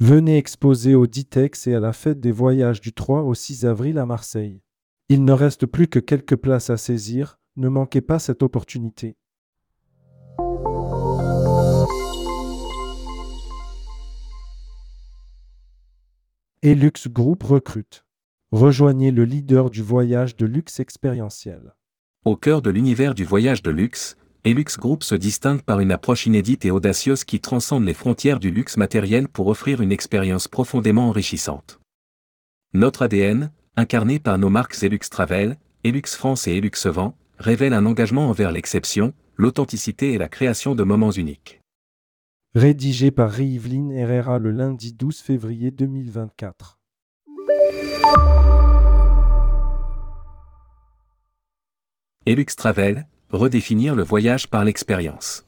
Venez exposer au Ditex et à la fête des voyages du 3 au 6 avril à Marseille. Il ne reste plus que quelques places à saisir, ne manquez pas cette opportunité. Elux Group recrute. Rejoignez le leader du voyage de luxe expérientiel. Au cœur de l'univers du voyage de luxe, Elux Group se distingue par une approche inédite et audacieuse qui transcende les frontières du luxe matériel pour offrir une expérience profondément enrichissante. Notre ADN, incarné par nos marques Elux Travel, Elux France et Elux Vent, révèle un engagement envers l'exception, l'authenticité et la création de moments uniques. Rédigé par Riveline Herrera le lundi 12 février 2024. Elux Travel, redéfinir le voyage par l'expérience.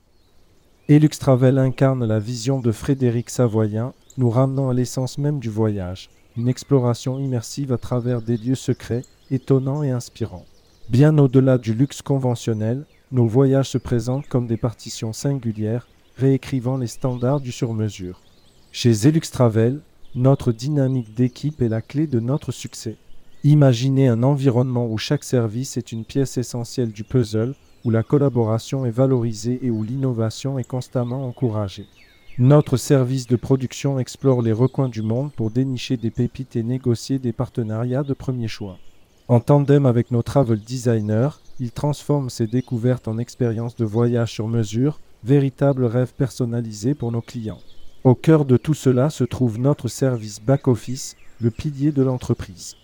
Elux Travel incarne la vision de Frédéric Savoyen, nous ramenant à l'essence même du voyage, une exploration immersive à travers des lieux secrets, étonnants et inspirants. Bien au-delà du luxe conventionnel, nos voyages se présentent comme des partitions singulières, réécrivant les standards du sur-mesure. Chez Zelux Travel, notre dynamique d'équipe est la clé de notre succès. Imaginez un environnement où chaque service est une pièce essentielle du puzzle, où la collaboration est valorisée et où l'innovation est constamment encouragée. Notre service de production explore les recoins du monde pour dénicher des pépites et négocier des partenariats de premier choix. En tandem avec nos travel designers, il transforme ces découvertes en expériences de voyage sur mesure, véritables rêves personnalisés pour nos clients. Au cœur de tout cela se trouve notre service back-office, le pilier de l'entreprise.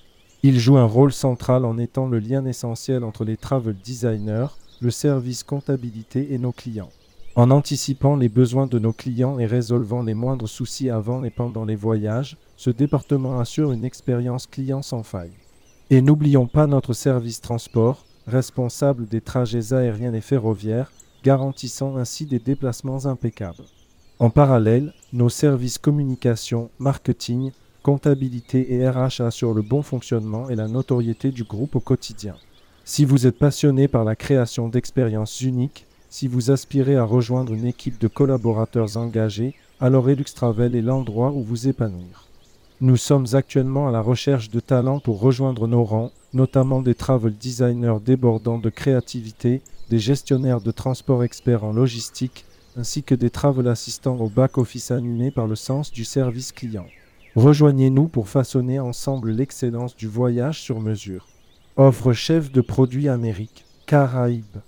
Il joue un rôle central en étant le lien essentiel entre les travel designers, le service comptabilité et nos clients. En anticipant les besoins de nos clients et résolvant les moindres soucis avant et pendant les voyages, ce département assure une expérience client sans faille. Et n'oublions pas notre service transport, responsable des trajets aériens et ferroviaires, garantissant ainsi des déplacements impeccables. En parallèle, nos services communication, marketing, comptabilité et RH assurent le bon fonctionnement et la notoriété du groupe au quotidien. Si vous êtes passionné par la création d'expériences uniques, si vous aspirez à rejoindre une équipe de collaborateurs engagés, alors Elux Travel est l'endroit où vous épanouir. Nous sommes actuellement à la recherche de talents pour rejoindre nos rangs, notamment des travel designers débordants de créativité, des gestionnaires de transport experts en logistique, ainsi que des travel assistants au back-office animés par le sens du service client. Rejoignez-nous pour façonner ensemble l'excellence du voyage sur mesure. Offre chef de produits Amérique, Caraïbes.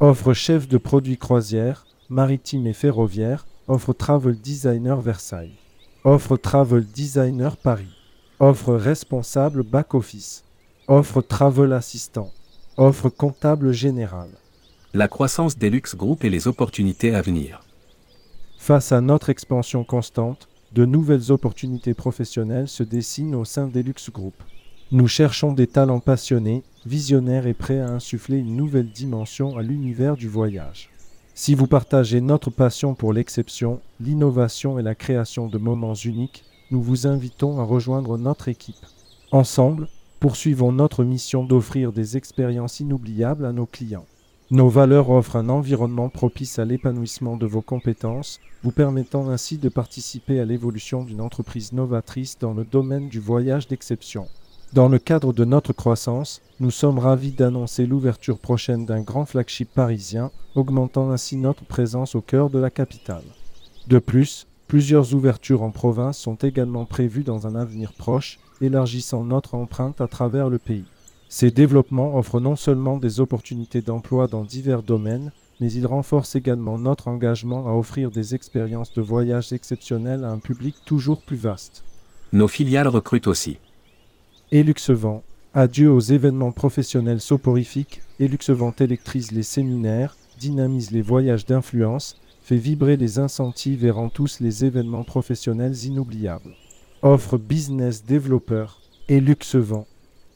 Offre chef de produits croisière, maritime et ferroviaire. Offre travel designer Versailles. Offre travel designer Paris. Offre responsable back office. Offre travel assistant. Offre comptable général. La croissance des luxe Group et les opportunités à venir. Face à notre expansion constante, de nouvelles opportunités professionnelles se dessinent au sein des luxe Group. Nous cherchons des talents passionnés, visionnaires et prêts à insuffler une nouvelle dimension à l'univers du voyage. Si vous partagez notre passion pour l'exception, l'innovation et la création de moments uniques, nous vous invitons à rejoindre notre équipe. Ensemble, poursuivons notre mission d'offrir des expériences inoubliables à nos clients. Nos valeurs offrent un environnement propice à l'épanouissement de vos compétences, vous permettant ainsi de participer à l'évolution d'une entreprise novatrice dans le domaine du voyage d'exception. Dans le cadre de notre croissance, nous sommes ravis d'annoncer l'ouverture prochaine d'un grand flagship parisien, augmentant ainsi notre présence au cœur de la capitale. De plus, plusieurs ouvertures en province sont également prévues dans un avenir proche, élargissant notre empreinte à travers le pays. Ces développements offrent non seulement des opportunités d'emploi dans divers domaines, mais ils renforcent également notre engagement à offrir des expériences de voyage exceptionnelles à un public toujours plus vaste. Nos filiales recrutent aussi. Eluxevent. Adieu aux événements professionnels soporifiques. Eluxevent électrise les séminaires, dynamise les voyages d'influence, fait vibrer les incentives et rend tous les événements professionnels inoubliables. Offre business développeur. Eluxevent.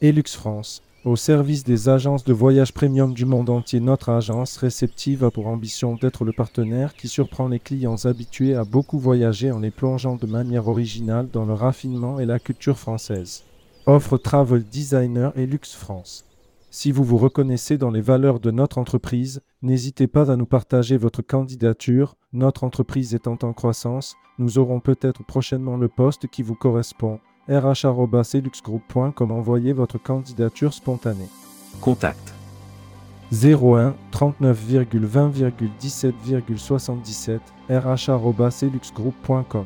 Elux France. Au service des agences de voyage premium du monde entier, notre agence réceptive a pour ambition d'être le partenaire qui surprend les clients habitués à beaucoup voyager en les plongeant de manière originale dans le raffinement et la culture française. Offre Travel Designer et Luxe France. Si vous vous reconnaissez dans les valeurs de notre entreprise, n'hésitez pas à nous partager votre candidature. Notre entreprise étant en croissance, nous aurons peut-être prochainement le poste qui vous correspond. rh.celuxgroup.com Envoyez votre candidature spontanée. Contact 01 39,20,17,77 rh.celuxgroup.com